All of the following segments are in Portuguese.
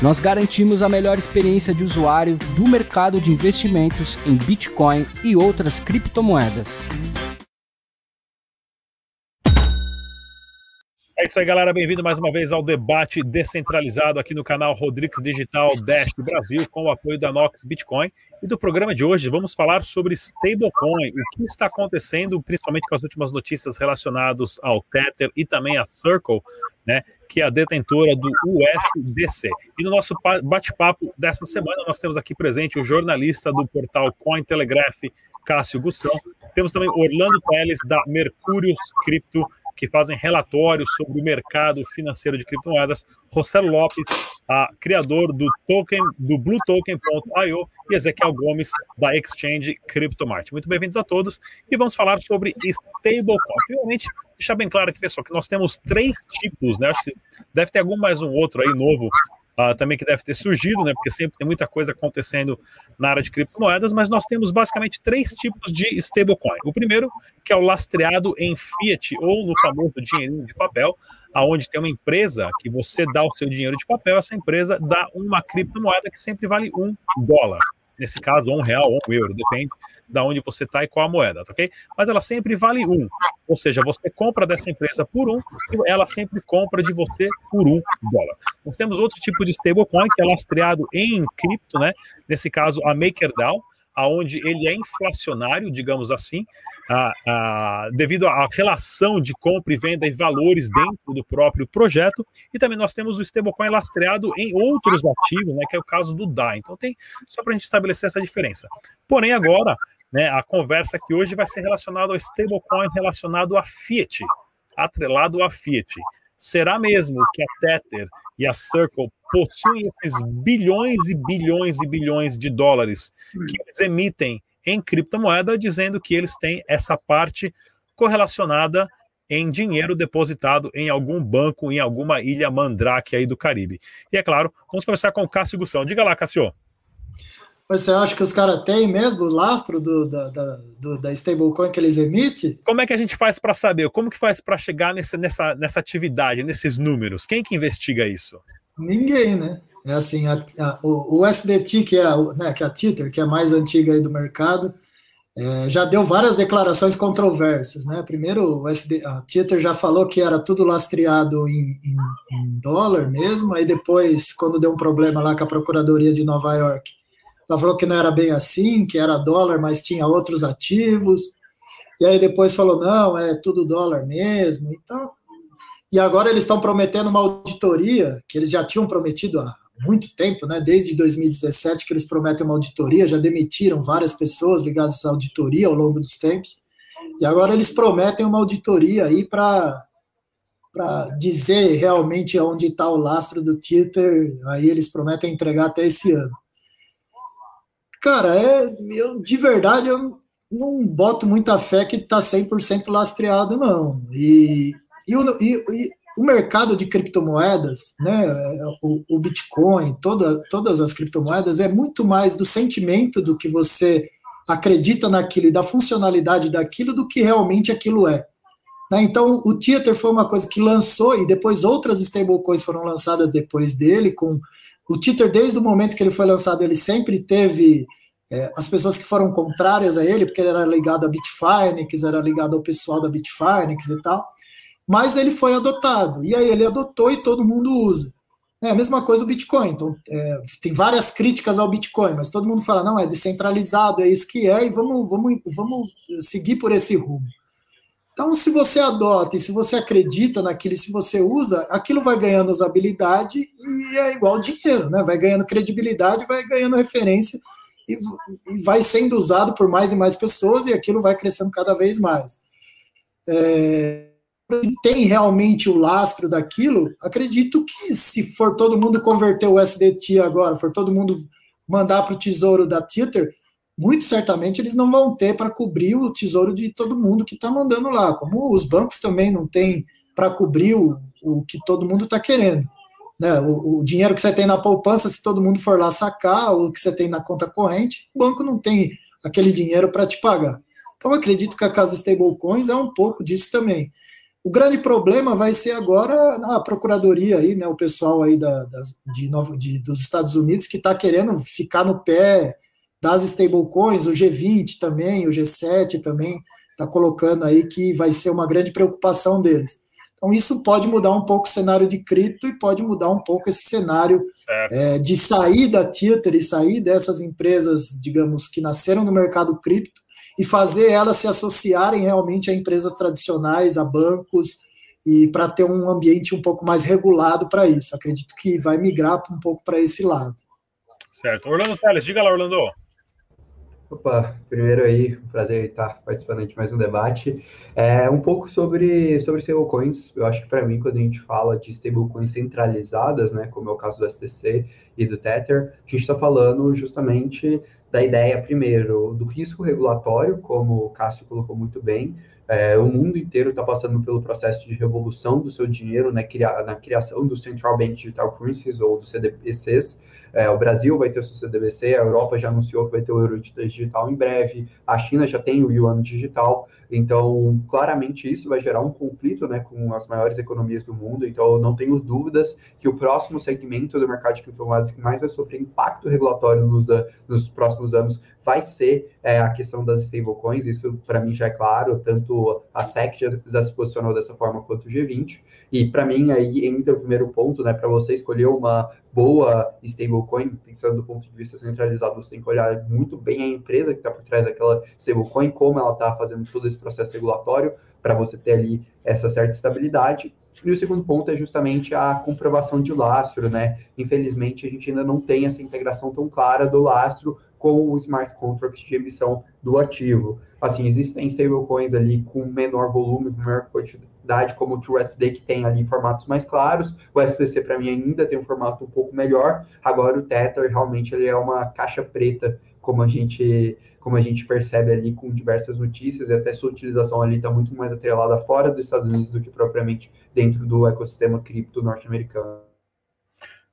Nós garantimos a melhor experiência de usuário do mercado de investimentos em Bitcoin e outras criptomoedas. É isso aí, galera. Bem-vindo mais uma vez ao debate descentralizado aqui no canal Rodrigues Digital Dash Brasil, com o apoio da Nox Bitcoin. E do programa de hoje vamos falar sobre stablecoin, o que está acontecendo, principalmente com as últimas notícias relacionadas ao Tether e também a Circle, né, que é a detentora do USDC. E no nosso bate-papo dessa semana nós temos aqui presente o jornalista do portal Cointelegraph, Cássio Gussão. Temos também Orlando Teles, da Mercúrios Cripto, que fazem relatórios sobre o mercado financeiro de criptomoedas, Rossello Lopes, a criador do token do BlueToken.io e Ezequiel Gomes da Exchange CryptoMart. Muito bem-vindos a todos e vamos falar sobre stablecoin. Primeiramente, deixar bem claro aqui, pessoal, que nós temos três tipos, né? Acho que deve ter algum mais um outro aí novo uh, também que deve ter surgido, né? Porque sempre tem muita coisa acontecendo na área de criptomoedas, mas nós temos basicamente três tipos de stablecoin. O primeiro, que é o lastreado em fiat ou no famoso dinheirinho de papel, aonde tem uma empresa que você dá o seu dinheiro de papel, essa empresa dá uma criptomoeda que sempre vale um dólar nesse caso, um real ou um euro, depende da onde você está e qual a moeda, tá ok? Mas ela sempre vale um, ou seja, você compra dessa empresa por um e ela sempre compra de você por um dólar. Nós temos outro tipo de stablecoin que é lastreado em cripto, né? Nesse caso, a MakerDAO, aonde ele é inflacionário, digamos assim, a, a, devido à relação de compra e venda e valores dentro do próprio projeto. E também nós temos o stablecoin lastreado em outros ativos, né, que é o caso do DAI. Então tem só para a gente estabelecer essa diferença. Porém, agora, né, a conversa aqui hoje vai ser relacionada ao stablecoin relacionado a Fiat, atrelado a Fiat. Será mesmo que a Tether e a Circle possuem esses bilhões e bilhões e bilhões de dólares que eles emitem em criptomoeda, dizendo que eles têm essa parte correlacionada em dinheiro depositado em algum banco, em alguma ilha mandrake aí do Caribe. E é claro, vamos começar com o Cássio Gussão. Diga lá, Cássio. Você acha que os caras têm mesmo o lastro do, da, da, do, da stablecoin que eles emitem? Como é que a gente faz para saber? Como que faz para chegar nessa, nessa, nessa atividade, nesses números? Quem que investiga isso? Ninguém, né? É assim, a, a, o, o, SDT, que é, a, né, que é a Tether, que é a mais antiga aí do mercado, é, já deu várias declarações controversas, né? Primeiro, o SD, a Tether já falou que era tudo lastreado em, em, em, dólar mesmo, aí depois, quando deu um problema lá com a Procuradoria de Nova York, ela falou que não era bem assim, que era dólar, mas tinha outros ativos, e aí depois falou, não, é tudo dólar mesmo, então... E agora eles estão prometendo uma auditoria, que eles já tinham prometido há muito tempo, né? Desde 2017 que eles prometem uma auditoria, já demitiram várias pessoas ligadas à auditoria ao longo dos tempos. E agora eles prometem uma auditoria aí para para dizer realmente onde está o lastro do Twitter, aí eles prometem entregar até esse ano. Cara, é, eu, de verdade, eu não boto muita fé que está 100% lastreado, não. E, e, e, o mercado de criptomoedas, né, o, o Bitcoin, toda, todas as criptomoedas, é muito mais do sentimento do que você acredita naquilo e da funcionalidade daquilo do que realmente aquilo é. Né? Então, o Tether foi uma coisa que lançou e depois outras stablecoins foram lançadas depois dele. Com o Tether, desde o momento que ele foi lançado, ele sempre teve é, as pessoas que foram contrárias a ele, porque ele era ligado a Bitfinex, era ligado ao pessoal da Bitfinex e tal mas ele foi adotado. E aí ele adotou e todo mundo usa. É a mesma coisa o Bitcoin. Então, é, tem várias críticas ao Bitcoin, mas todo mundo fala, não, é descentralizado, é isso que é, e vamos, vamos, vamos seguir por esse rumo. Então, se você adota e se você acredita naquilo, se você usa, aquilo vai ganhando usabilidade e é igual dinheiro, né? Vai ganhando credibilidade, vai ganhando referência e, e vai sendo usado por mais e mais pessoas e aquilo vai crescendo cada vez mais. É, tem realmente o lastro daquilo, acredito que se for todo mundo converter o SDT agora, for todo mundo mandar para o tesouro da Tether, muito certamente eles não vão ter para cobrir o tesouro de todo mundo que está mandando lá, como os bancos também não têm para cobrir o, o que todo mundo está querendo. Né? O, o, dinheiro que você tem na poupança, se todo mundo for lá sacar, ou o que você tem na conta corrente, o banco não tem aquele dinheiro para te pagar. Então, acredito que a casa stablecoins é um pouco disso também. O grande problema vai ser agora a procuradoria aí, né, o pessoal aí da, da de, de, dos Estados Unidos que está querendo ficar no pé das stablecoins, o G20 também, o G7 também está colocando aí que vai ser uma grande preocupação deles. Então, isso pode mudar um pouco o cenário de cripto e pode mudar um pouco esse cenário é, de sair da Tether e sair dessas empresas, digamos, que nasceram no mercado cripto e fazer elas se associarem realmente a empresas tradicionais, a bancos, e para ter um ambiente um pouco mais regulado para isso. Acredito que vai migrar um pouco para esse lado. Certo. Orlando Teles, diga lá, Orlando. Opa, primeiro aí, prazer estar participando de mais um debate. É, um pouco sobre, sobre stablecoins. Eu acho que para mim, quando a gente fala de stablecoins centralizadas, né, como é o caso do STC e do Tether, a gente está falando justamente da ideia, primeiro, do risco regulatório, como o Cássio colocou muito bem, é, o mundo inteiro está passando pelo processo de revolução do seu dinheiro, né, na criação do Central Bank Digital Currencies, ou do CDBCs. É, o Brasil vai ter o seu CDBC, a Europa já anunciou que vai ter o euro digital em breve, a China já tem o yuan digital. Então, claramente isso vai gerar um conflito né, com as maiores economias do mundo. Então, eu não tenho dúvidas que o próximo segmento do mercado de criptomoedas que mais vai sofrer impacto regulatório nos, nos próximos anos vai ser é, a questão das stablecoins. Isso, para mim, já é claro. Tanto a SEC já, já se posicionou dessa forma quanto o G20. E, para mim, aí entra o primeiro ponto, né? Para você escolher uma boa stablecoin, pensando do ponto de vista centralizado, você tem que olhar muito bem a empresa que está por trás daquela stablecoin, como ela está fazendo todo esse processo regulatório, para você ter ali essa certa estabilidade. E o segundo ponto é justamente a comprovação de lastro, né? Infelizmente, a gente ainda não tem essa integração tão clara do lastro com o smart contract de emissão do ativo. Assim, existem stablecoins ali com menor volume, com maior quantidade, como o TrueSD, que tem ali formatos mais claros. O SDC, para mim, ainda tem um formato um pouco melhor. Agora, o Tether, realmente, ele é uma caixa preta, como a gente como a gente percebe ali com diversas notícias, e até sua utilização ali está muito mais atrelada fora dos Estados Unidos do que propriamente dentro do ecossistema cripto norte-americano.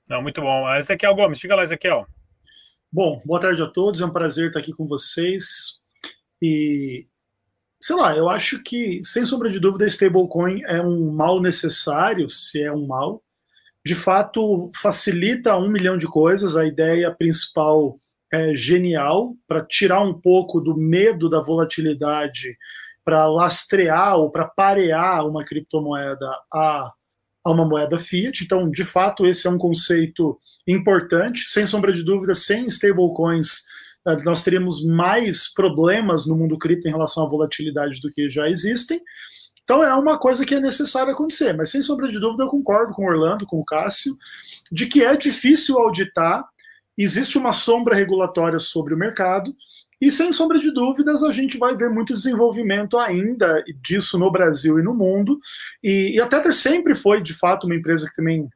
Não, muito bom. Ezequiel Gomes, diga lá, Ezequiel. Bom, boa tarde a todos, é um prazer estar aqui com vocês. E, sei lá, eu acho que, sem sombra de dúvida, stablecoin é um mal necessário, se é um mal. De fato, facilita um milhão de coisas. A ideia principal é genial para tirar um pouco do medo da volatilidade, para lastrear ou para parear uma criptomoeda a, a uma moeda fiat. Então, de fato, esse é um conceito importante. Sem sombra de dúvida, sem stablecoins, eh, nós teríamos mais problemas no mundo cripto em relação à volatilidade do que já existem. Então é uma coisa que é necessário acontecer, mas sem sombra de dúvida eu concordo com o Orlando, com o Cássio, de que é difícil auditar existe uma sombra regulatória sobre o mercado, e sem sombra de dúvidas, a gente vai ver muito desenvolvimento ainda disso no Brasil e no mundo. E, e a Tether sempre foi, de fato, uma empresa que também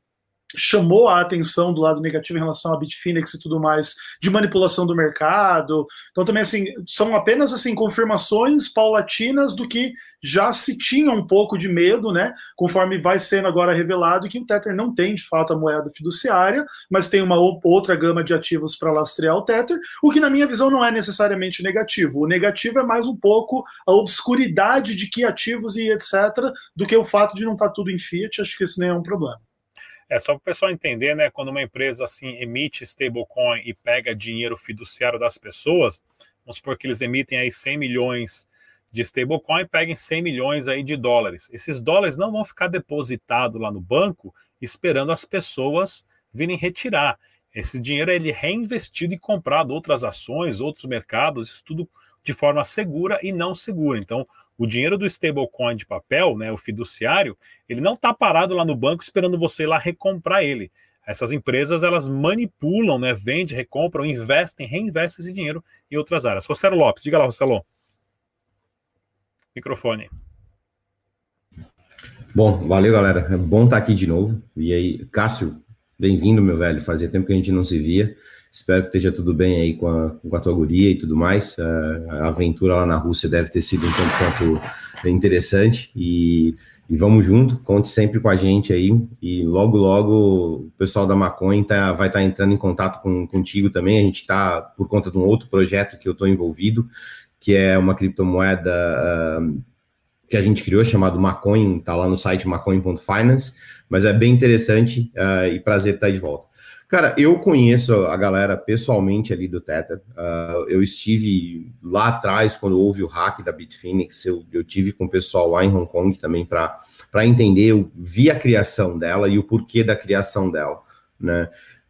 chamou a atenção do lado negativo em relação a Bitfinex e tudo mais, de manipulação do mercado. Então também assim, são apenas assim confirmações paulatinas do que já se tinha um pouco de medo, né? Conforme vai sendo agora revelado que o Tether não tem de fato a moeda fiduciária, mas tem uma outra gama de ativos para lastrear o Tether, o que na minha visão não é necessariamente negativo. O negativo é mais um pouco a obscuridade de que ativos e etc, do que o fato de não estar tá tudo em fiat, acho que esse nem é um problema. É só para o pessoal entender, né? Quando uma empresa assim emite stablecoin e pega dinheiro fiduciário das pessoas, vamos supor que eles emitem aí 100 milhões de stablecoin peguem 100 milhões aí de dólares. Esses dólares não vão ficar depositados lá no banco esperando as pessoas virem retirar. Esse dinheiro ele é reinvestido e comprado outras ações, outros mercados, isso tudo de forma segura e não segura. Então, o dinheiro do stablecoin de papel, né, o fiduciário, ele não está parado lá no banco esperando você ir lá recomprar ele. Essas empresas elas manipulam, né, vendem, recompram, investem, reinvestem esse dinheiro em outras áreas. Rossello Lopes, diga lá, Rossello. Microfone. Bom, valeu, galera. É bom estar aqui de novo. E aí, Cássio, bem-vindo, meu velho. Fazia tempo que a gente não se via. Espero que esteja tudo bem aí com a, com a tua guria e tudo mais. A aventura lá na Rússia deve ter sido um tanto quanto interessante e, e vamos junto. Conte sempre com a gente aí e logo, logo o pessoal da Maconha tá, vai estar tá entrando em contato com, contigo também. A gente está por conta de um outro projeto que eu estou envolvido, que é uma criptomoeda uh, que a gente criou chamado Maconha, está lá no site maconha.finance, mas é bem interessante uh, e prazer estar de volta. Cara, eu conheço a galera pessoalmente ali do Tether. Uh, eu estive lá atrás, quando houve o hack da Bitfinex, eu, eu tive com o pessoal lá em Hong Kong também para entender, eu vi a criação dela e o porquê da criação dela, né?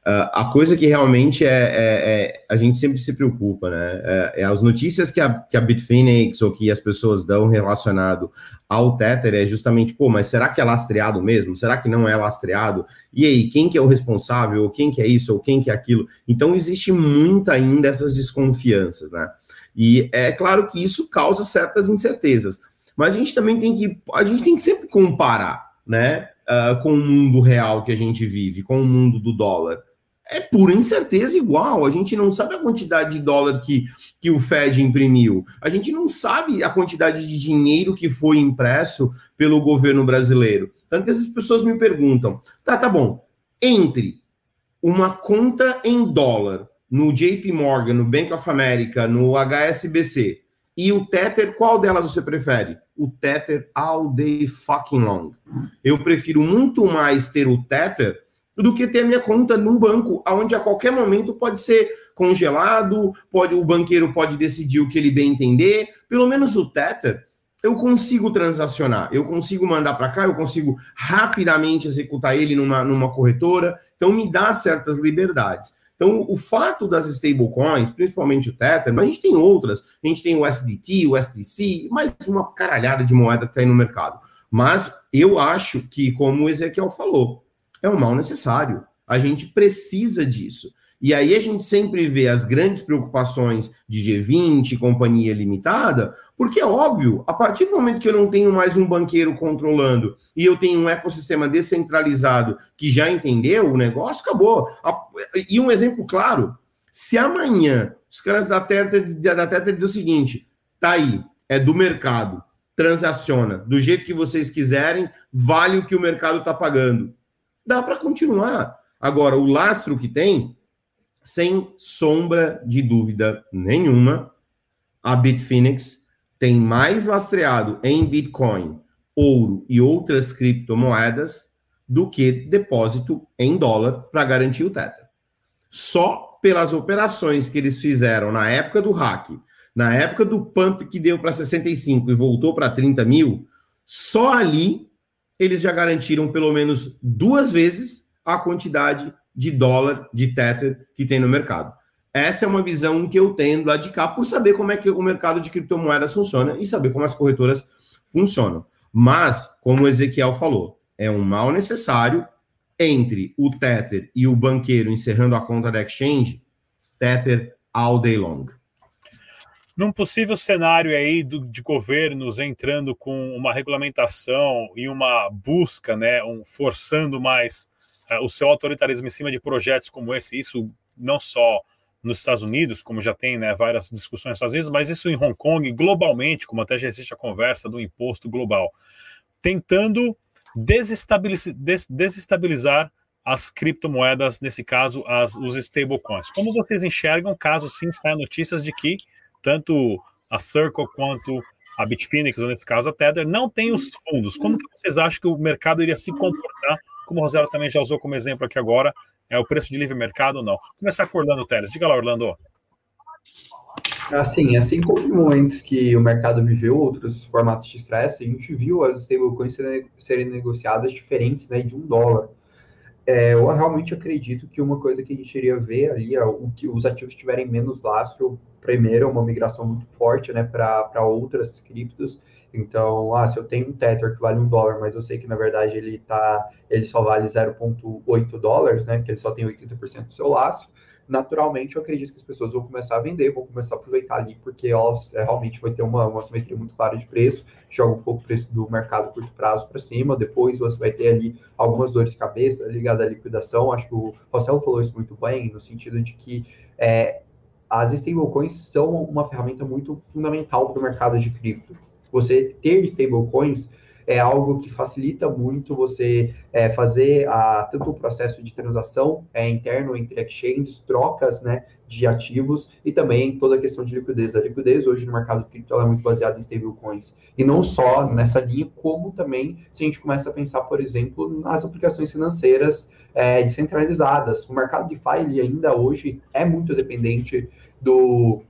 Uh, a coisa que realmente é, é, é, a gente sempre se preocupa, né? É, é, as notícias que a, que a Bitfinex ou que as pessoas dão relacionado ao Tether é justamente, pô, mas será que é lastreado mesmo? Será que não é lastreado? E aí, quem que é o responsável? Ou quem que é isso? Ou quem que é aquilo? Então, existe muita ainda essas desconfianças, né? E é claro que isso causa certas incertezas. Mas a gente também tem que, a gente tem que sempre comparar, né? Uh, com o mundo real que a gente vive, com o mundo do dólar é pura incerteza igual. A gente não sabe a quantidade de dólar que, que o Fed imprimiu. A gente não sabe a quantidade de dinheiro que foi impresso pelo governo brasileiro. Tanto que essas pessoas me perguntam: tá, tá bom, entre uma conta em dólar no JP Morgan, no Bank of America, no HSBC e o Tether, qual delas você prefere? O Tether all day fucking long. Eu prefiro muito mais ter o Tether do que ter a minha conta num banco, onde a qualquer momento pode ser congelado, pode, o banqueiro pode decidir o que ele bem entender. Pelo menos o Tether, eu consigo transacionar, eu consigo mandar para cá, eu consigo rapidamente executar ele numa, numa corretora, então me dá certas liberdades. Então, o fato das stablecoins, principalmente o Tether, mas a gente tem outras, a gente tem o SDT, o SDC, mais uma caralhada de moeda que está aí no mercado. Mas eu acho que, como o Ezequiel falou, é um mal necessário. A gente precisa disso. E aí a gente sempre vê as grandes preocupações de G20, companhia limitada, porque é óbvio, a partir do momento que eu não tenho mais um banqueiro controlando e eu tenho um ecossistema descentralizado que já entendeu o negócio, acabou. E um exemplo claro, se amanhã os caras da Teta, da Teta dizem o seguinte, tá aí, é do mercado, transaciona do jeito que vocês quiserem, vale o que o mercado está pagando dá para continuar. Agora, o lastro que tem, sem sombra de dúvida nenhuma, a Bitfinex tem mais lastreado em Bitcoin, ouro e outras criptomoedas do que depósito em dólar para garantir o Tether. Só pelas operações que eles fizeram na época do hack, na época do pump que deu para 65 e voltou para 30 mil, só ali eles já garantiram pelo menos duas vezes a quantidade de dólar de Tether que tem no mercado. Essa é uma visão que eu tenho lá de cá por saber como é que o mercado de criptomoedas funciona e saber como as corretoras funcionam. Mas, como o Ezequiel falou, é um mal necessário entre o Tether e o banqueiro encerrando a conta da exchange, Tether all day long. Num possível cenário aí do, de governos entrando com uma regulamentação e uma busca, né, um, forçando mais uh, o seu autoritarismo em cima de projetos como esse, isso não só nos Estados Unidos, como já tem né, várias discussões nos Estados Unidos, mas isso em Hong Kong, globalmente, como até já existe a conversa do imposto global, tentando desestabilizar, des, desestabilizar as criptomoedas, nesse caso, as, os stablecoins. Como vocês enxergam, caso sim saia notícias de que tanto a Circle quanto a Bitfinex, ou nesse caso a Tether, não tem os fundos. Como que vocês acham que o mercado iria se comportar? Como o Rosela também já usou como exemplo aqui agora, é o preço de livre mercado ou não? Começar com o Orlando Teles. Diga lá, Orlando. Assim, assim como em momentos que o mercado viveu outros formatos de estresse, a gente viu as stablecoins serem negociadas diferentes né, de um dólar. É, eu realmente acredito que uma coisa que a gente iria ver ali é o que os ativos tiverem menos lastro primeiro, é uma migração muito forte né, para outras criptos. Então, ah, se eu tenho um Tether que vale um dólar, mas eu sei que na verdade ele tá, ele só vale 0,8 dólares, né? Que ele só tem 80% do seu laço. naturalmente eu acredito que as pessoas vão começar a vender, vão começar a aproveitar ali, porque elas é, realmente vai ter uma, uma simetria muito clara de preço, joga um pouco o preço do mercado curto prazo para cima, depois você vai ter ali algumas dores de cabeça ligadas à liquidação. Acho que o Marcelo falou isso muito bem, no sentido de que é, as stablecoins são uma ferramenta muito fundamental para o mercado de cripto. Você ter stablecoins é algo que facilita muito você é, fazer a, tanto o processo de transação é, interno entre exchanges, trocas né, de ativos e também toda a questão de liquidez. A liquidez hoje no mercado cripto é muito baseada em stablecoins. E não só nessa linha, como também se a gente começa a pensar, por exemplo, nas aplicações financeiras é, descentralizadas. O mercado DeFi ele ainda hoje é muito dependente do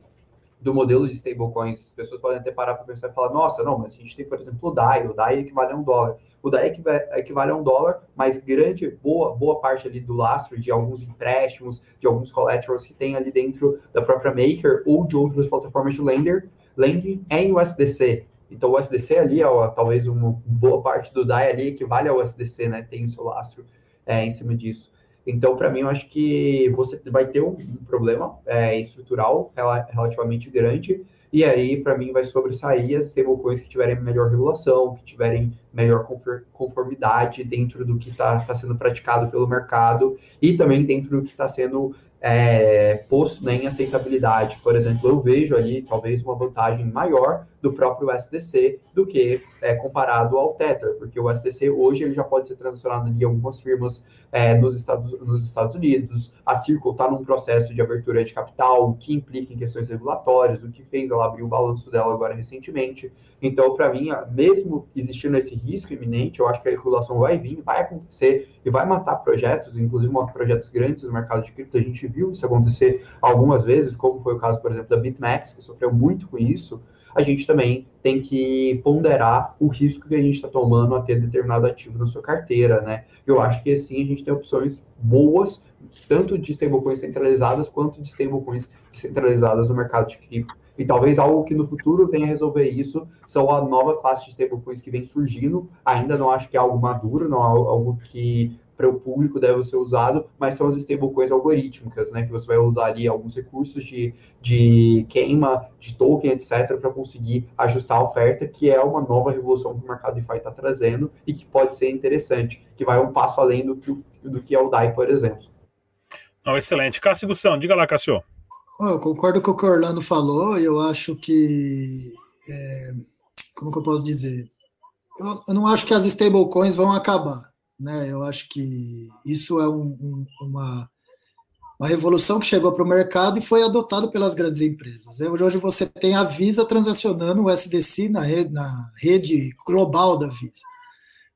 do modelo de stablecoins. As pessoas podem até parar para pensar e falar, nossa, não, mas a gente tem, por exemplo, o DAI, o DAI equivale a um dólar. O DAI equivale a um dólar, mas grande, boa, boa parte ali do lastro de alguns empréstimos, de alguns collaterals que tem ali dentro da própria Maker ou de outras plataformas de lender, lending é em USDC. Então, o USDC ali, ó, talvez uma boa parte do DAI ali equivale ao USDC, né? Tem o seu lastro é, em cima disso. Então, para mim, eu acho que você vai ter um, um problema é, estrutural relativamente grande, e aí, para mim, vai sobressair as stablecoins que tiverem melhor regulação, que tiverem melhor conformidade dentro do que está tá sendo praticado pelo mercado e também dentro do que está sendo é, posto né, em aceitabilidade. Por exemplo, eu vejo ali talvez uma vantagem maior do próprio SDC do que é, comparado ao Tether, porque o SDC hoje ele já pode ser transacionado em algumas firmas é, nos, Estados, nos Estados Unidos. A Circle está num processo de abertura de capital, o que implica em questões regulatórias, o que fez ela abrir o balanço dela agora recentemente. Então, para mim, mesmo existindo esse risco iminente, eu acho que a regulação vai vir, vai acontecer e vai matar projetos, inclusive projetos grandes no mercado de cripto. A gente viu isso acontecer algumas vezes, como foi o caso, por exemplo, da BitMEX, que sofreu muito com isso a gente também tem que ponderar o risco que a gente está tomando a ter determinado ativo na sua carteira, né? Eu acho que assim a gente tem opções boas, tanto de stablecoins centralizadas quanto de stablecoins descentralizadas no mercado de cripto. E talvez algo que no futuro venha resolver isso são a nova classe de stablecoins que vem surgindo. Ainda não acho que é algo maduro, não é algo que para o público deve ser usado, mas são as stablecoins algorítmicas, né? Que você vai usar ali alguns recursos de, de queima de token, etc., para conseguir ajustar a oferta, que é uma nova revolução que o mercado DeFi está trazendo e que pode ser interessante, que vai um passo além do que, do que é o DAI, por exemplo. Oh, excelente. Cássio Gussão, diga lá, Cássio. Oh, eu concordo com o que o Orlando falou, e eu acho que. É, como que eu posso dizer? Eu, eu não acho que as stablecoins vão acabar. Né? Eu acho que isso é um, um, uma, uma revolução que chegou para o mercado e foi adotado pelas grandes empresas. Hoje você tem a Visa transacionando o SDC na rede, na rede global da Visa.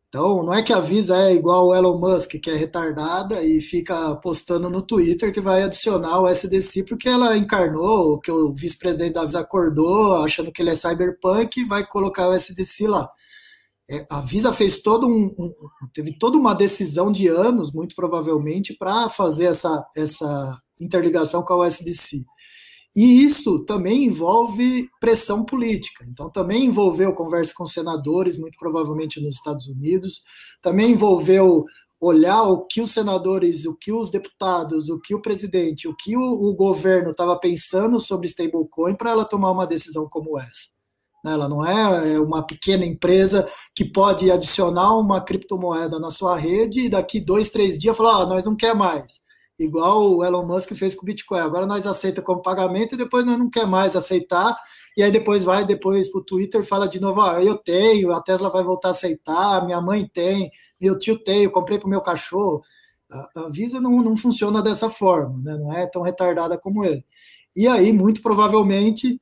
Então, não é que a Visa é igual o Elon Musk, que é retardada e fica postando no Twitter que vai adicionar o SDC porque ela encarnou, que o vice-presidente da Visa acordou, achando que ele é cyberpunk e vai colocar o SDC lá. É, a Visa fez todo um, um, teve toda uma decisão de anos, muito provavelmente, para fazer essa, essa interligação com a USDC. E isso também envolve pressão política. Então, também envolveu conversa com senadores, muito provavelmente nos Estados Unidos, também envolveu olhar o que os senadores, o que os deputados, o que o presidente, o que o, o governo estava pensando sobre stablecoin para ela tomar uma decisão como essa. Né? Ela não é, é uma pequena empresa que pode adicionar uma criptomoeda na sua rede e daqui dois, três dias falar, ah, nós não quer mais. Igual o Elon Musk fez com o Bitcoin. Agora nós aceita como pagamento e depois nós não quer mais aceitar. E aí depois vai depois para o Twitter fala de novo, ah, eu tenho, a Tesla vai voltar a aceitar, minha mãe tem, meu tio tem, eu comprei para o meu cachorro. A Visa não, não funciona dessa forma, né? não é tão retardada como ele. E aí, muito provavelmente,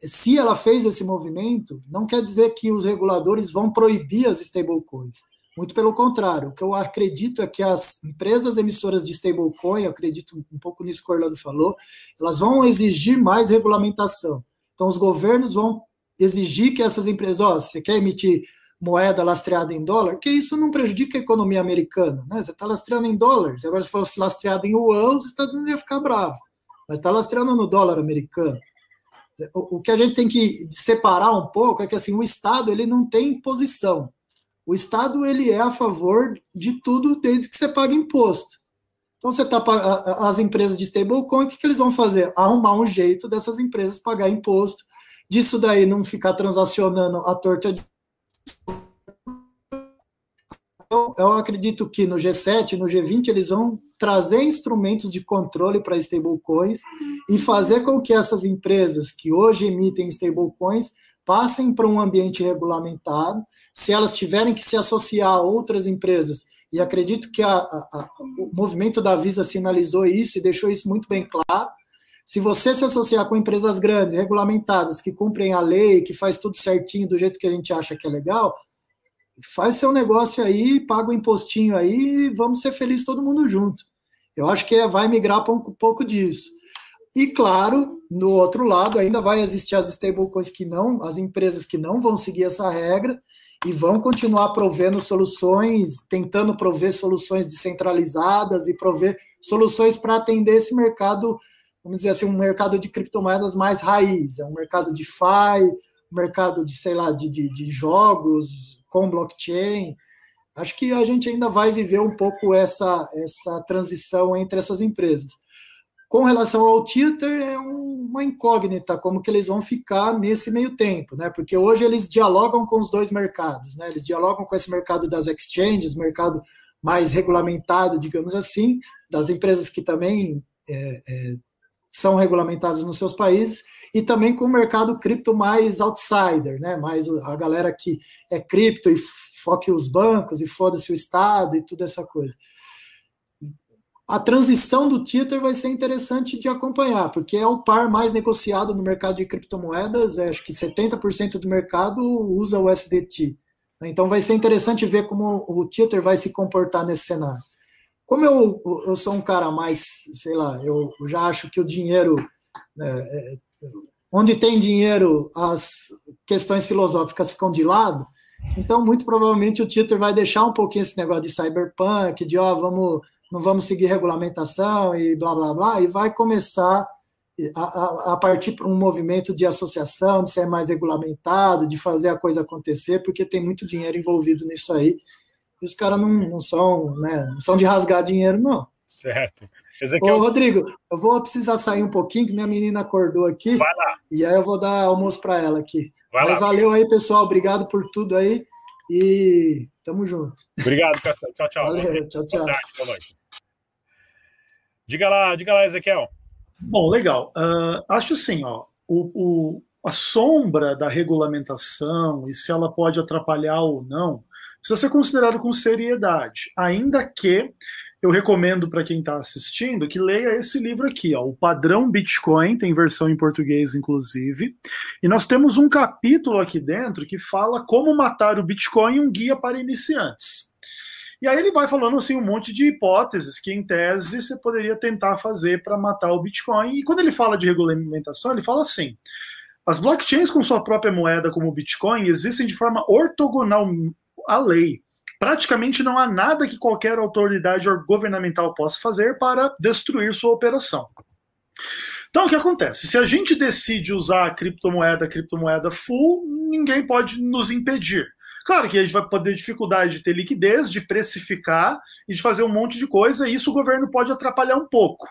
se ela fez esse movimento, não quer dizer que os reguladores vão proibir as stablecoins. Muito pelo contrário, o que eu acredito é que as empresas emissoras de stablecoin, eu acredito um pouco nisso que o Orlando falou, elas vão exigir mais regulamentação. Então, os governos vão exigir que essas empresas, ó, oh, você quer emitir moeda lastreada em dólar, que isso não prejudica a economia americana, né? Você está lastreando em dólares, agora se fosse lastreado em yuan, os Estados Unidos iam ficar bravos, mas está lastreando no dólar americano o que a gente tem que separar um pouco é que assim o Estado ele não tem posição. O Estado ele é a favor de tudo desde que você paga imposto. Então, você tá as empresas de stablecoin, o que, que eles vão fazer? Arrumar um jeito dessas empresas pagar imposto, disso daí não ficar transacionando a torta de eu, eu acredito que no G7, no G20, eles vão trazer instrumentos de controle para stablecoins e fazer com que essas empresas que hoje emitem stablecoins passem para um ambiente regulamentado. Se elas tiverem que se associar a outras empresas, e acredito que a, a, a, o movimento da Visa sinalizou isso e deixou isso muito bem claro. Se você se associar com empresas grandes, regulamentadas, que cumprem a lei, que faz tudo certinho do jeito que a gente acha que é legal, faz seu negócio aí, paga o impostinho aí vamos ser felizes todo mundo junto. Eu acho que vai migrar para um pouco disso. E claro, no outro lado, ainda vai existir as stablecoins que não, as empresas que não vão seguir essa regra e vão continuar provendo soluções, tentando prover soluções descentralizadas e prover soluções para atender esse mercado, vamos dizer assim, um mercado de criptomoedas mais raiz, é um mercado de FI, um mercado de, sei lá, de, de, de jogos, com blockchain. Acho que a gente ainda vai viver um pouco essa, essa transição entre essas empresas. Com relação ao Twitter, é uma incógnita como que eles vão ficar nesse meio tempo, né? Porque hoje eles dialogam com os dois mercados, né? Eles dialogam com esse mercado das exchanges, mercado mais regulamentado, digamos assim, das empresas que também é, é, são regulamentadas nos seus países, e também com o mercado cripto mais outsider, né? Mais a galera que é cripto e foque os bancos e foda-se o Estado e toda essa coisa. A transição do Twitter vai ser interessante de acompanhar, porque é o par mais negociado no mercado de criptomoedas, é, acho que 70% do mercado usa o SDT. Então vai ser interessante ver como o Twitter vai se comportar nesse cenário. Como eu, eu sou um cara mais, sei lá, eu já acho que o dinheiro é, é onde tem dinheiro, as questões filosóficas ficam de lado. Então, muito provavelmente o Twitter vai deixar um pouquinho esse negócio de cyberpunk, de ó, vamos, não vamos seguir regulamentação e blá blá blá, e vai começar a, a, a partir para um movimento de associação, de ser mais regulamentado, de fazer a coisa acontecer, porque tem muito dinheiro envolvido nisso aí. E os caras não, não são, né, não são de rasgar dinheiro, não. Certo. Ezequiel... Ô, Rodrigo, eu vou precisar sair um pouquinho, que minha menina acordou aqui. Vai lá. E aí eu vou dar almoço para ela aqui. Vai Mas lá. valeu aí, pessoal. Obrigado por tudo aí. E tamo junto. Obrigado, Castelo. Tchau, tchau. Valeu, tchau, tchau. Boa tarde, boa noite. Diga lá, diga lá, Ezequiel. Bom, legal. Uh, acho assim, ó, o, o, a sombra da regulamentação e se ela pode atrapalhar ou não precisa ser considerado com seriedade, ainda que eu recomendo para quem está assistindo que leia esse livro aqui, ó, O Padrão Bitcoin, tem versão em português, inclusive. E nós temos um capítulo aqui dentro que fala como matar o Bitcoin, um guia para iniciantes. E aí ele vai falando assim um monte de hipóteses que, em tese, você poderia tentar fazer para matar o Bitcoin. E quando ele fala de regulamentação, ele fala assim: as blockchains com sua própria moeda, como o Bitcoin, existem de forma ortogonal à lei praticamente não há nada que qualquer autoridade governamental possa fazer para destruir sua operação. Então, o que acontece? Se a gente decide usar a criptomoeda, a criptomoeda full, ninguém pode nos impedir. Claro que a gente vai poder dificuldade de ter liquidez, de precificar e de fazer um monte de coisa, e isso o governo pode atrapalhar um pouco.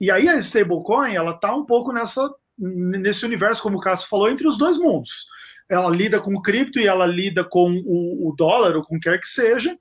E aí a stablecoin, ela está um pouco nessa, nesse universo, como o Cássio falou, entre os dois mundos ela lida com cripto e ela lida com o, o dólar ou com quer que seja.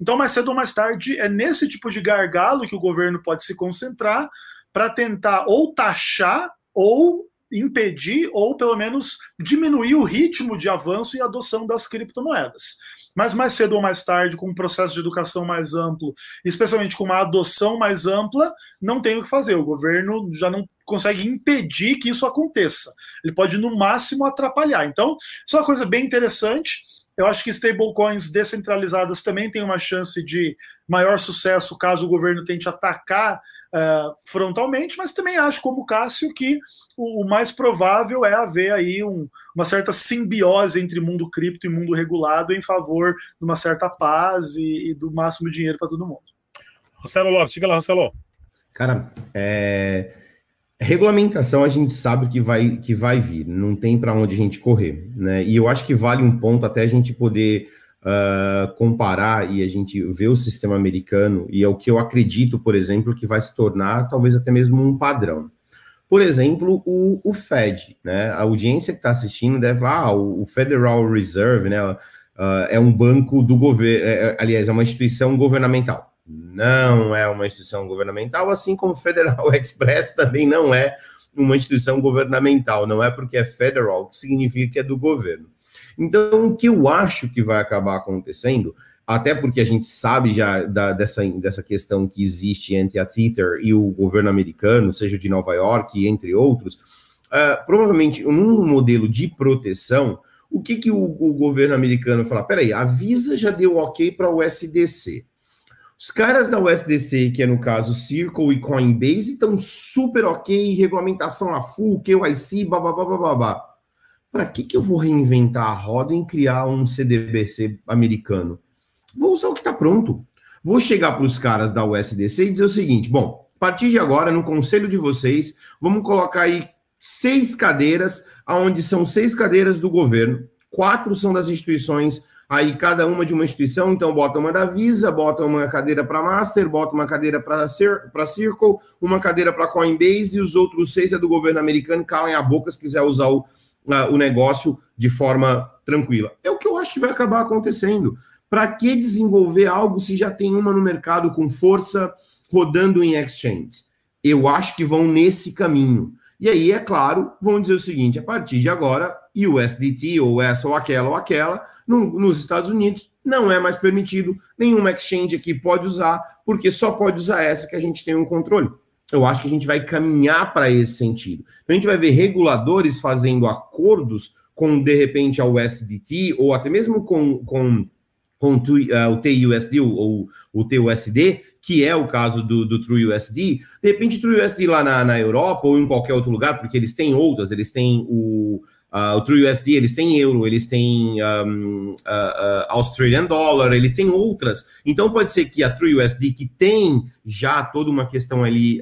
Então, mais cedo ou mais tarde, é nesse tipo de gargalo que o governo pode se concentrar para tentar ou taxar ou impedir ou pelo menos diminuir o ritmo de avanço e adoção das criptomoedas. Mas mais cedo ou mais tarde, com um processo de educação mais amplo, especialmente com uma adoção mais ampla, não tem o que fazer. O governo já não consegue impedir que isso aconteça. Ele pode, no máximo, atrapalhar. Então, isso é uma coisa bem interessante. Eu acho que stablecoins descentralizadas também têm uma chance de maior sucesso caso o governo tente atacar uh, frontalmente, mas também acho, como o Cássio, que o, o mais provável é haver aí um, uma certa simbiose entre mundo cripto e mundo regulado em favor de uma certa paz e, e do máximo dinheiro para todo mundo. Marcelo Lopes, diga lá, Marcelo. Cara, é, Regulamentação a gente sabe que vai, que vai vir, não tem para onde a gente correr, né? E eu acho que vale um ponto até a gente poder uh, comparar e a gente ver o sistema americano, e é o que eu acredito, por exemplo, que vai se tornar talvez até mesmo um padrão. Por exemplo, o, o Fed, né? A audiência que está assistindo deve falar, ah, o, Federal Reserve, né? Uh, é um banco do governo, é, é, aliás, é uma instituição governamental. Não é uma instituição governamental, assim como o Federal Express também não é uma instituição governamental. Não é porque é federal que significa que é do governo. Então, o que eu acho que vai acabar acontecendo, até porque a gente sabe já da, dessa, dessa questão que existe entre a Tether e o governo americano, seja de Nova York, entre outros, uh, provavelmente num modelo de proteção, o que, que o, o governo americano fala? Peraí, a Visa já deu ok para o SDC. Os caras da USDC, que é no caso Circle e Coinbase, estão super ok, regulamentação a full, KYC, babá para que, que eu vou reinventar a roda em criar um CDBC americano? Vou usar o que está pronto. Vou chegar para os caras da USDC e dizer o seguinte: bom, a partir de agora, no conselho de vocês, vamos colocar aí seis cadeiras, aonde são seis cadeiras do governo, quatro são das instituições, aí cada uma de uma instituição, então bota uma da Visa, bota uma cadeira para Master, bota uma cadeira para Circle, uma cadeira para Coinbase e os outros seis é do governo americano, calem a boca se quiser usar o uh, o negócio de forma tranquila. É o que eu acho que vai acabar acontecendo. Para que desenvolver algo se já tem uma no mercado com força rodando em exchanges? Eu acho que vão nesse caminho. E aí, é claro, vão dizer o seguinte: a partir de agora, USDT, ou essa, ou aquela, ou aquela, no, nos Estados Unidos, não é mais permitido, nenhuma exchange aqui pode usar, porque só pode usar essa que a gente tem um controle eu acho que a gente vai caminhar para esse sentido. Então, a gente vai ver reguladores fazendo acordos com, de repente, a USDT, ou até mesmo com, com, com o TUSD ou o TUSD, que é o caso do, do TrueUSD. De repente, TrueUSD lá na, na Europa ou em qualquer outro lugar, porque eles têm outras, eles têm o Uh, o TrueUSD, eles têm euro, eles têm um, uh, uh, Australian Dollar, eles têm outras. Então pode ser que a TrueUSD, que tem já toda uma questão ali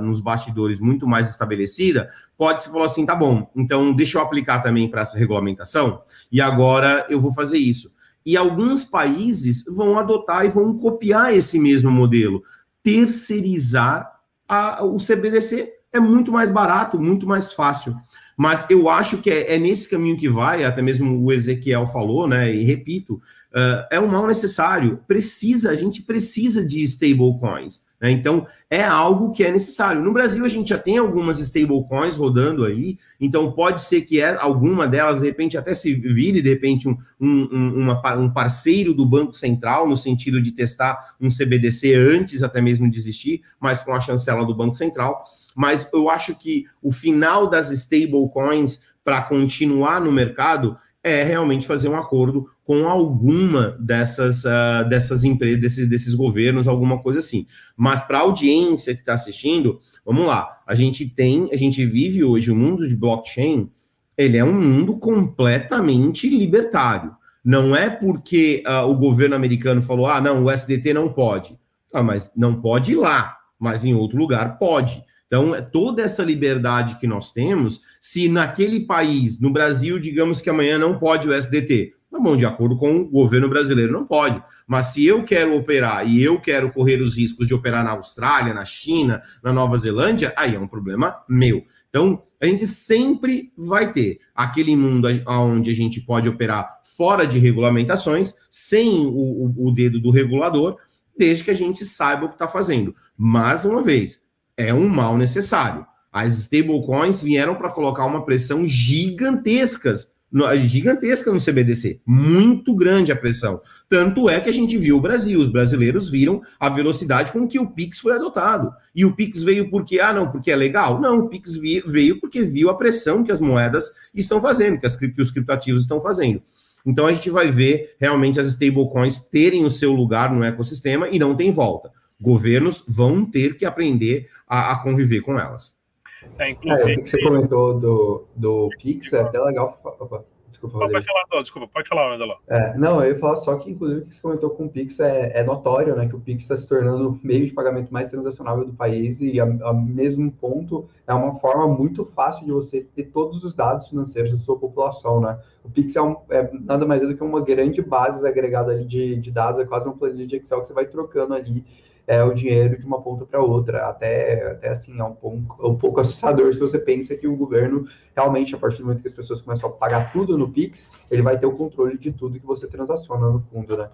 nos bastidores muito mais estabelecida, pode se falar assim, tá bom, então deixa eu aplicar também para essa regulamentação e agora eu vou fazer isso. E alguns países vão adotar e vão copiar esse mesmo modelo, terceirizar a, o CBDC. É muito mais barato, muito mais fácil. Mas eu acho que é, é, nesse caminho que vai, até mesmo o Ezequiel falou, né? E repito, uh, é um mal necessário. Precisa, a gente precisa de stablecoins. Né? Então, é algo que é necessário. No Brasil, a gente já tem algumas stablecoins rodando aí, então pode ser que é, alguma delas, de repente, até se vire, de repente, um, um, uma, um parceiro do Banco Central, no sentido de testar um CBDC antes até mesmo de existir, mas com a chancela do Banco Central mas eu acho que o final das stablecoins para continuar no mercado é realmente fazer um acordo com alguma dessas, uh, dessas empresas, desses, desses governos, alguma coisa assim. Mas para a audiência que está assistindo, vamos lá, a gente tem, a gente vive hoje o mundo de blockchain, ele é um mundo completamente libertário. Não é porque uh, o governo americano falou, ah, não, o SDT não pode. Ah, mas não pode ir lá, mas em outro lugar pode. Então, é toda essa liberdade que nós temos, se naquele país, no Brasil, digamos que amanhã não pode o SDT, tá bom, de acordo com o governo brasileiro, não pode. Mas se eu quero operar e eu quero correr os riscos de operar na Austrália, na China, na Nova Zelândia, aí é um problema meu. Então, a gente sempre vai ter aquele mundo onde a gente pode operar fora de regulamentações, sem o, o, o dedo do regulador, desde que a gente saiba o que está fazendo. Mais uma vez, é um mal necessário. As stablecoins vieram para colocar uma pressão gigantescas, gigantesca no CBDC, muito grande a pressão. Tanto é que a gente viu o Brasil, os brasileiros viram a velocidade com que o Pix foi adotado. E o Pix veio porque, ah, não, porque é legal? Não, o Pix veio porque viu a pressão que as moedas estão fazendo, que, as, que os criptativos estão fazendo. Então a gente vai ver realmente as stablecoins terem o seu lugar no ecossistema e não tem volta governos vão ter que aprender a, a conviver com elas. É, inclusive... É, o que você comentou do, do Pix é até legal. Opa, Desculpa, pode falar, não, desculpa, pode falar, Andaló. É, não, eu ia falar só que, inclusive, o que você comentou com o Pix é, é notório, né? Que o Pix está se tornando o meio de pagamento mais transacionável do país e, ao mesmo ponto, é uma forma muito fácil de você ter todos os dados financeiros da sua população, né? O Pix é, um, é nada mais é do que uma grande base agregada ali de, de dados, é quase uma planilha de Excel que você vai trocando ali é, o dinheiro de uma ponta para outra. Até, até assim, é um pouco, um pouco assustador se você pensa que o governo, realmente, a partir do momento que as pessoas começam a pagar tudo no Pix, ele vai ter o controle de tudo que você transaciona no fundo, né?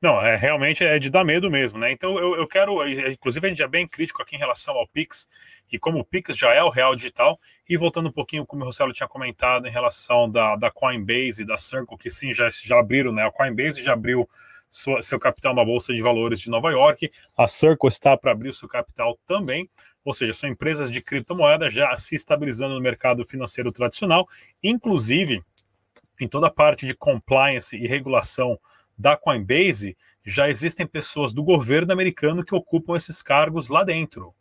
Não, é realmente é de dar medo mesmo, né? Então eu, eu quero, inclusive a gente é bem crítico aqui em relação ao Pix, e como o Pix já é o real digital, e voltando um pouquinho, como o Rossello tinha comentado em relação da, da Coinbase e da Circle, que sim, já, já abriram, né? A Coinbase já abriu sua, seu capital na Bolsa de Valores de Nova York. A Circle está para abrir o seu capital também, ou seja, são empresas de criptomoeda já se estabilizando no mercado financeiro tradicional, inclusive em toda a parte de compliance e regulação da Coinbase, já existem pessoas do governo americano que ocupam esses cargos lá dentro,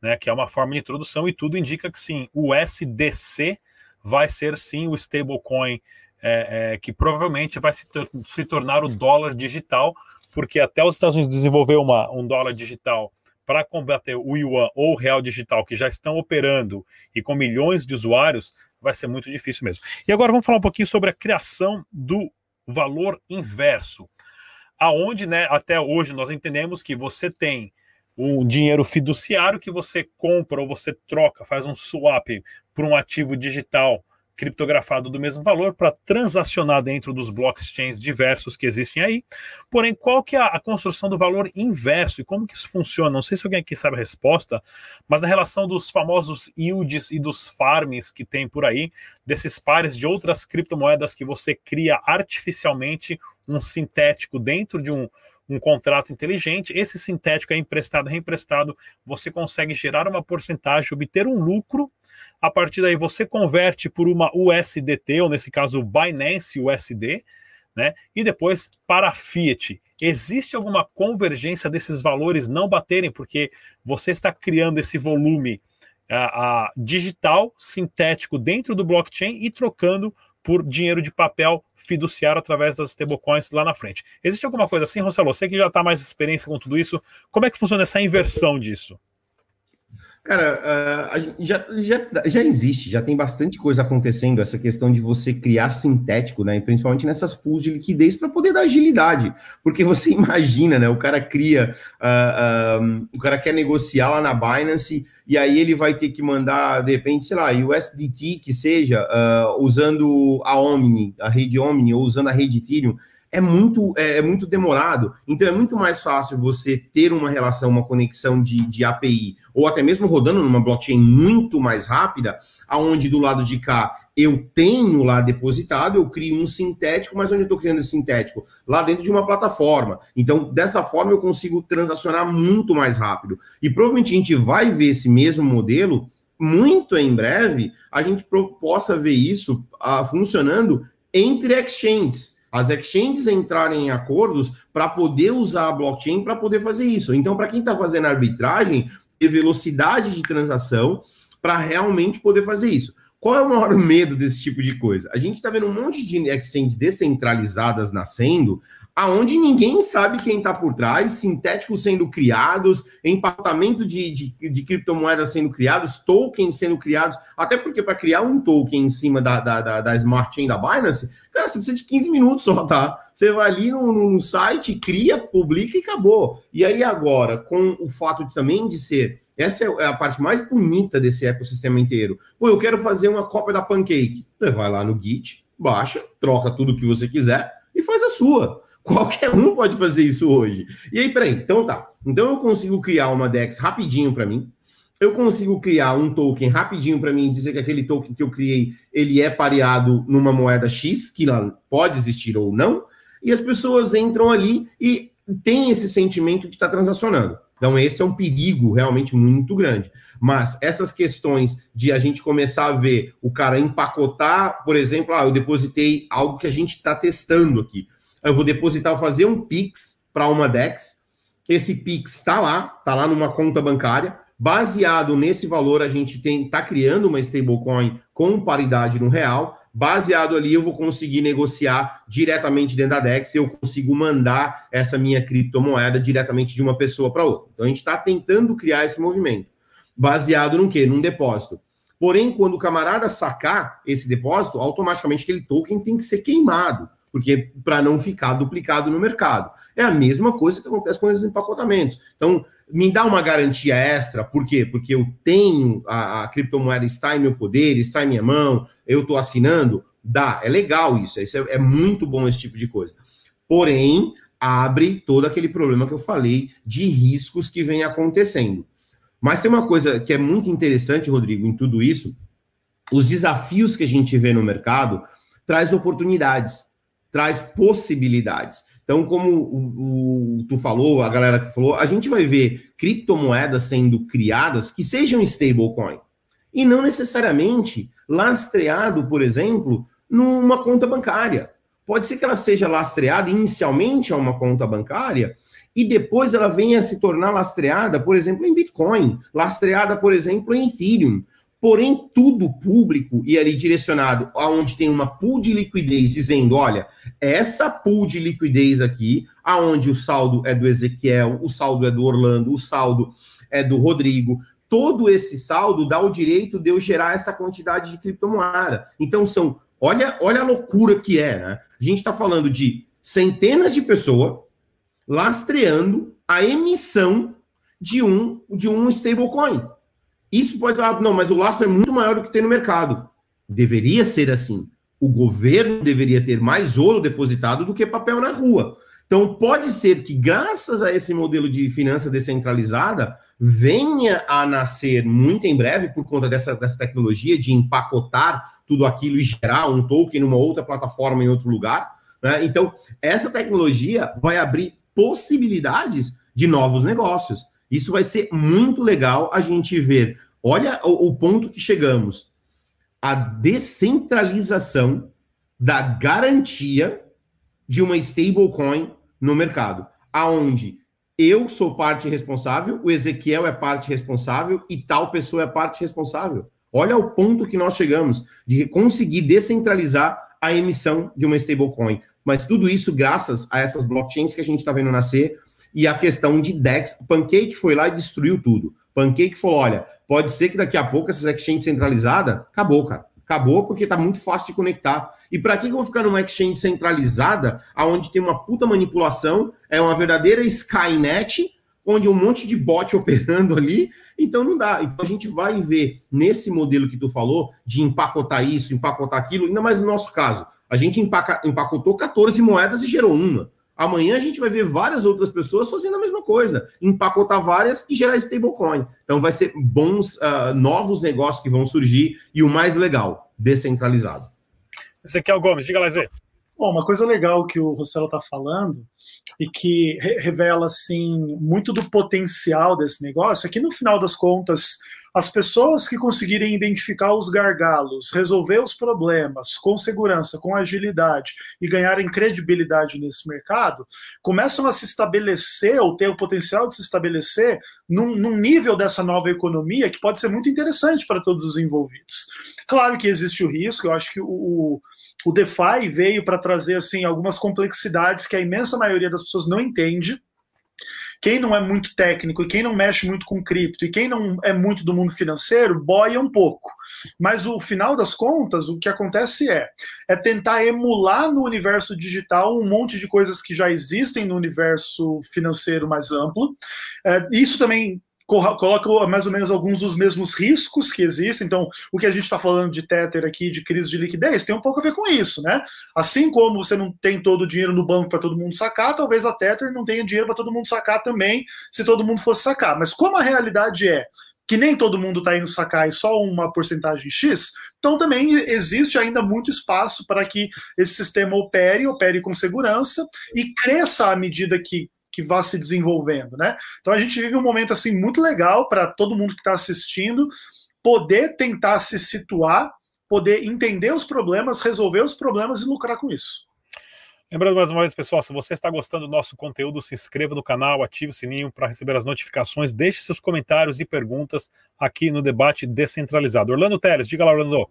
né, que é uma forma de introdução e tudo indica que sim, o SDC vai ser sim o stablecoin é, é, que provavelmente vai se, se, tornar o dólar digital, porque até os Estados Unidos desenvolver uma, um dólar digital para combater o yuan ou o real digital, que já estão operando e com milhões de usuários, vai ser muito difícil mesmo. E agora vamos falar um pouquinho sobre a criação do valor inverso, aonde, né, até hoje nós entendemos que você tem um dinheiro fiduciário que você compra ou você troca, faz um swap por um ativo digital criptografado do mesmo valor para transacionar dentro dos blockchains diversos que existem aí. Porém, qual que é a, construção do valor inverso e como que isso funciona? Não sei se alguém aqui sabe a resposta, mas a relação dos famosos yields e dos farms que tem por aí, desses pares de outras criptomoedas que você cria artificialmente um sintético dentro de um um contrato inteligente, esse sintético é emprestado, reemprestado, você consegue gerar uma porcentagem, obter um lucro, a partir daí você converte por uma USDT, ou nesse caso Binance USD, né? E depois para Fiat. Existe alguma convergência desses valores não baterem, porque você está criando esse volume a, a, digital, sintético dentro do blockchain e trocando por dinheiro de papel fiduciário através das stablecoins lá na frente. Existe alguma coisa assim, Rossello? Você que já está mais experiência com tudo isso, como é que funciona essa inversão disso? Cara, uh, já, já, já existe, já tem bastante coisa acontecendo, essa questão de você criar sintético, né? Principalmente nessas pools de liquidez para poder dar agilidade. Porque você imagina, né? O cara cria, uh, uh, o cara quer negociar lá na Binance e aí ele vai ter que mandar, de repente, sei lá, USDT que seja, usando a Omni, a rede Omni, ou usando a rede Ethereum é muito, é, é, muito demorado. Então é muito mais fácil você ter uma relação, uma conexão de, de API, ou até mesmo rodando numa blockchain muito mais rápida, aonde do lado de cá eu tenho lá depositado, eu crio um sintético, mas onde eu estou criando esse sintético? Lá dentro de uma plataforma. Então, dessa forma, eu consigo transacionar muito mais rápido. E provavelmente a gente vai ver esse mesmo modelo muito em breve, a gente possa ver isso uh, funcionando entre exchanges as exchanges entrarem em acordos para poder usar a blockchain para poder fazer isso. Então, para quem está fazendo arbitragem, ter velocidade de transação para realmente poder fazer isso. Qual é o maior medo desse tipo de coisa? A gente está vendo um monte de exchanges descentralizadas nascendo, aonde ninguém sabe quem está por trás, sintéticos sendo criados, empatamento de, de, de, criptomoedas sendo criados, tokens sendo criados, até porque para criar um token em cima da, da, da, da, Smart Chain da Binance, cara, você precisa de 15 minutos só, tá? Você vai ali no, no site, cria, publica e acabou. E aí agora, com o fato de, também de ser essa é a parte mais bonita desse ecossistema inteiro. Pô, eu quero fazer uma cópia da Pancake. Você vai lá no Git, baixa, troca tudo que você quiser e faz a sua. Qualquer um pode fazer isso hoje. E aí, peraí, então tá. Então eu consigo criar uma DEX rapidinho para mim. Eu consigo criar um token rapidinho para mim, dizer que aquele token que eu criei, ele é pareado numa moeda X, que pode existir ou não, e as pessoas entram ali e tem esse sentimento de estar tá transacionando. Então, esse é um perigo realmente muito grande. Mas essas questões de a gente começar a ver o cara empacotar, por exemplo, ah, eu depositei algo que a gente está testando aqui eu vou depositar, vou fazer um Pix para uma DEX. Esse Pix está lá, está lá numa conta bancária. Baseado nesse valor, a gente está criando uma stablecoin com paridade no real. baseado ali eu vou conseguir negociar diretamente dentro da DEX, eu consigo mandar essa minha criptomoeda diretamente de uma pessoa para outra. Então a gente está tentando criar esse movimento. Baseado no quê? Num depósito. Porém, quando o camarada sacar esse depósito, automaticamente aquele token tem que ser queimado, porque para não ficar duplicado no mercado. É a mesma coisa que acontece com esses empacotamentos. Então, me dá uma garantia extra, por quê? Porque eu tenho a, a criptomoeda está em meu poder, está em minha mão, eu estou assinando. Dá, é legal isso, isso é, é muito bom esse tipo de coisa. Porém, abre todo aquele problema que eu falei de riscos que vem acontecendo. Mas tem uma coisa que é muito interessante, Rodrigo, em tudo isso: os desafios que a gente vê no mercado traz oportunidades, traz possibilidades. Então, como o, o, tu falou, a galera que falou, a gente vai ver criptomoedas sendo criadas que sejam stablecoin. E não necessariamente lastreado, por exemplo, numa conta bancária. Pode ser que ela seja lastreada inicialmente a uma conta bancária e depois ela venha se tornar lastreada, por exemplo, em Bitcoin, lastreada, por exemplo, em Ethereum. Porém, tudo público e ali direcionado aonde tem uma pool de liquidez dizendo, olha, essa pool de liquidez aqui, aonde o saldo é do Ezequiel, o saldo é do Orlando, o saldo é do Rodrigo, todo esse saldo dá o direito de eu gerar essa quantidade de criptomoeda. Então são, olha, olha a loucura que é, né? A gente está falando de centenas de pessoas lastreando a emissão de um, de um stablecoin. Isso pode falar, não, mas o lastro é muito maior do que tem no mercado. Deveria ser assim. O governo deveria ter mais ouro depositado do que papel na rua. Então, pode ser que, graças a esse modelo de finança descentralizada, venha a nascer muito em breve, por conta dessa, dessa tecnologia de empacotar tudo aquilo e gerar um token numa outra plataforma em outro lugar. Né? Então, essa tecnologia vai abrir possibilidades de novos negócios. Isso vai ser muito legal a gente ver. Olha o, o ponto que chegamos. A descentralização da garantia de uma stablecoin no mercado, aonde eu sou parte responsável, o Ezequiel é parte responsável e tal pessoa é parte responsável. Olha o ponto que nós chegamos de conseguir descentralizar a emissão de uma stablecoin. Mas tudo isso graças a essas blockchains que a gente está vendo nascer e a questão de DEX. Pancake foi lá e destruiu tudo. Pancake falou: olha, pode ser que daqui a pouco essas exchanges centralizadas, acabou, cara. Acabou porque está muito fácil de conectar. E para que eu vou ficar numa exchange centralizada, aonde tem uma puta manipulação, é uma verdadeira Skynet, onde um monte de bot operando ali, então não dá. Então a gente vai ver nesse modelo que tu falou, de empacotar isso, empacotar aquilo, ainda mais no nosso caso. A gente empaca, empacotou 14 moedas e gerou uma. Amanhã a gente vai ver várias outras pessoas fazendo a mesma coisa, empacotar várias e gerar stablecoin. Então vai ser bons uh, novos negócios que vão surgir e o mais legal, descentralizado. Ezequiel Gomes, diga lá, Zé. Bom, uma coisa legal que o Rossello está falando e que re revela assim muito do potencial desse negócio é que no final das contas as pessoas que conseguirem identificar os gargalos, resolver os problemas com segurança, com agilidade e ganharem credibilidade nesse mercado, começam a se estabelecer ou ter o potencial de se estabelecer num, num nível dessa nova economia que pode ser muito interessante para todos os envolvidos. Claro que existe o risco, eu acho que o, o DeFi veio para trazer assim algumas complexidades que a imensa maioria das pessoas não entende quem não é muito técnico e quem não mexe muito com cripto e quem não é muito do mundo financeiro boia um pouco. Mas o final das contas, o que acontece é é tentar emular no universo digital um monte de coisas que já existem no universo financeiro mais amplo. É, isso também coloca mais ou menos alguns dos mesmos riscos que existem. Então, o que a gente está falando de Tether aqui, de crise de liquidez, tem um pouco a ver com isso, né? Assim como você não tem todo o dinheiro no banco para todo mundo sacar, talvez a Tether não tenha dinheiro para todo mundo sacar também, se todo mundo fosse sacar. Mas como a realidade é que nem todo mundo está indo sacar e só uma porcentagem X, então também existe ainda muito espaço para que esse sistema opere, opere com segurança e cresça à medida que que vá se desenvolvendo, né? Então a gente vive um momento assim muito legal para todo mundo que está assistindo poder tentar se situar, poder entender os problemas, resolver os problemas e lucrar com isso. Lembrando mais uma vez, pessoal, se você está gostando do nosso conteúdo, se inscreva no canal, ative o sininho para receber as notificações, deixe seus comentários e perguntas aqui no debate descentralizado. Orlando Teles, diga lá, Orlando.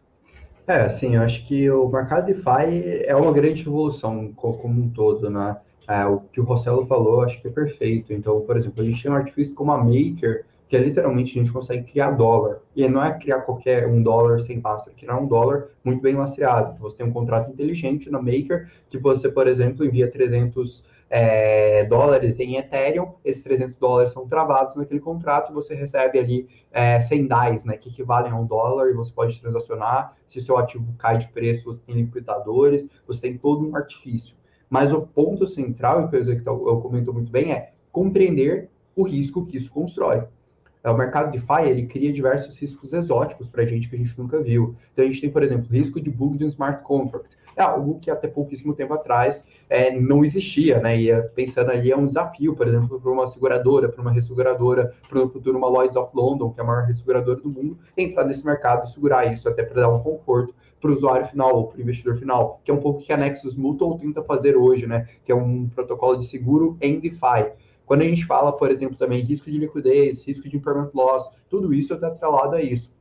É, assim, eu acho que o mercado DeFi é uma grande revolução como um todo, né? É, o que o Rossello falou, acho que é perfeito. Então, por exemplo, a gente tem um artifício como a Maker, que é literalmente a gente consegue criar dólar. E não é criar qualquer um dólar sem lastro, é criar um dólar muito bem lastreado. Então, você tem um contrato inteligente na Maker, que você, por exemplo, envia 300 é, dólares em Ethereum, esses 300 dólares são travados naquele contrato, você recebe ali é, 100 DAIs, né, que equivalem a um dólar, e você pode transacionar. Se o seu ativo cai de preço, você tem liquidadores, você tem todo um artifício. Mas o ponto central, e que o executor comentou muito bem, é compreender o risco que isso constrói. É, o mercado DeFi, ele cria diversos riscos exóticos para a gente que a gente nunca viu. Então, a gente tem, por exemplo, risco de bug de um smart contract. É algo que até pouquíssimo tempo atrás é, não existia, né? E pensando ali, é um desafio, por exemplo, para uma seguradora, para uma resseguradora, para no futuro uma Lloyds of London, que é a maior resseguradora do mundo, entrar nesse mercado e segurar isso, até para dar um conforto para o usuário final, ou para o investidor final, que é um pouco que a Nexus Mutual tenta fazer hoje, né? Que é um protocolo de seguro em DeFi. Quando a gente fala, por exemplo, também risco de liquidez, risco de impairment loss, tudo isso está atrelado a isso.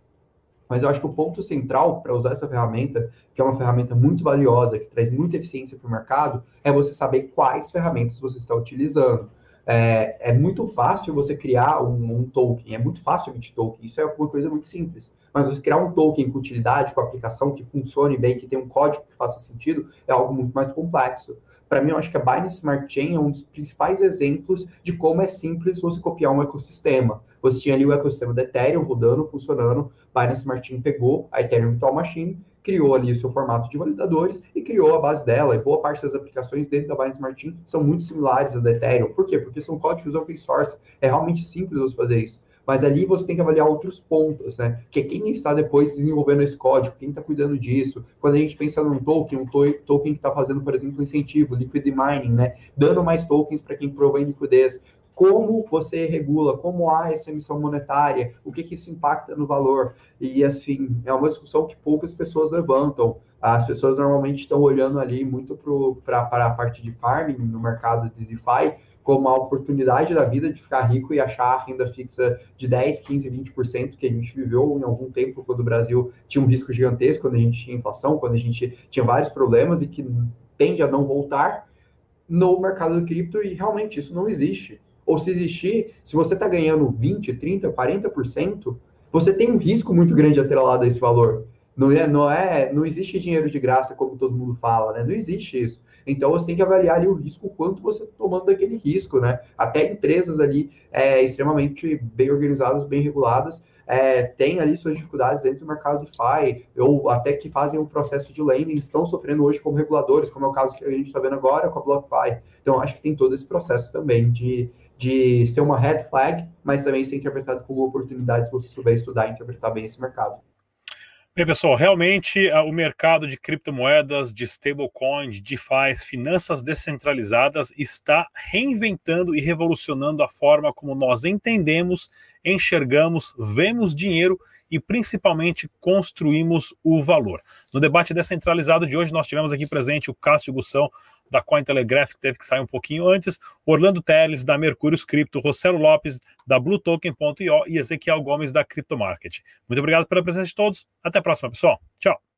Mas eu acho que o ponto central para usar essa ferramenta, que é uma ferramenta muito valiosa, que traz muita eficiência para o mercado, é você saber quais ferramentas você está utilizando. É, é muito fácil você criar um, um, token, é muito fácil emitir token, isso é uma coisa muito simples. Mas você criar um token com utilidade, com aplicação que funcione bem, que tenha um código que faça sentido, é algo muito mais complexo. Para mim, eu acho que a Binance Smart Chain é um dos principais exemplos de como é simples você copiar um ecossistema. Você tinha ali o ecossistema da Ethereum rodando, funcionando, Binance Smart Chain pegou a Ethereum Virtual Machine, criou ali o seu formato de validadores e criou a base dela. E boa parte das aplicações dentro da Binance Smart Chain são muito similares às da Ethereum. Por quê? Porque são códigos open source. É realmente simples você fazer isso. Mas ali você tem que avaliar outros pontos, né? Que é quem está depois desenvolvendo esse código, quem está cuidando disso. Quando a gente pensa num token, um to token que está fazendo, por exemplo, incentivo, liquid mining, né? Dando mais tokens para quem provém liquidez como você regula, como há essa emissão monetária, o que, que isso impacta no valor. E, assim, é uma discussão que poucas pessoas levantam. As pessoas normalmente estão olhando ali muito para a parte de farming no mercado de DeFi, como a oportunidade da vida de ficar rico e achar a renda fixa de 10, 15, 20% que a gente viveu em algum tempo quando o Brasil tinha um risco gigantesco, quando a gente tinha inflação, quando a gente tinha vários problemas e que tende a não voltar no mercado do cripto e realmente isso não existe. Ou se existir, se você está ganhando 20, 30, 40%, você tem um risco muito grande atrelado a esse valor. Não é, não é, não existe dinheiro de graça como todo mundo fala, né? Não existe isso. Então você tem que avaliar ali o risco, quanto você está tomando daquele risco, né? Até empresas ali é, extremamente bem organizadas, bem reguladas, é, têm ali suas dificuldades dentro do mercado DeFi, ou até que fazem o processo de lending, estão sofrendo hoje como reguladores, como é o caso que a gente está vendo agora com a BlockFi. Então acho que tem todo esse processo também de, de ser uma red flag, mas também ser interpretado como oportunidade se você souber estudar e interpretar bem esse mercado. Bem, pessoal, realmente o mercado de criptomoedas, de stablecoin, de DeFi, finanças descentralizadas está reinventando e revolucionando a forma como nós entendemos, enxergamos, vemos dinheiro e principalmente construímos o valor. No debate descentralizado de hoje, nós tivemos aqui presente o Cássio Gussão, da Cointelegraph, que teve que sair um pouquinho antes, Orlando Teles, da Mercúrios Cripto, Rossello Lopes, da BlueToken.io e Ezequiel Gomes, da Cryptomarket. Muito obrigado pela presença de todos. Até a próxima, pessoal. Tchau.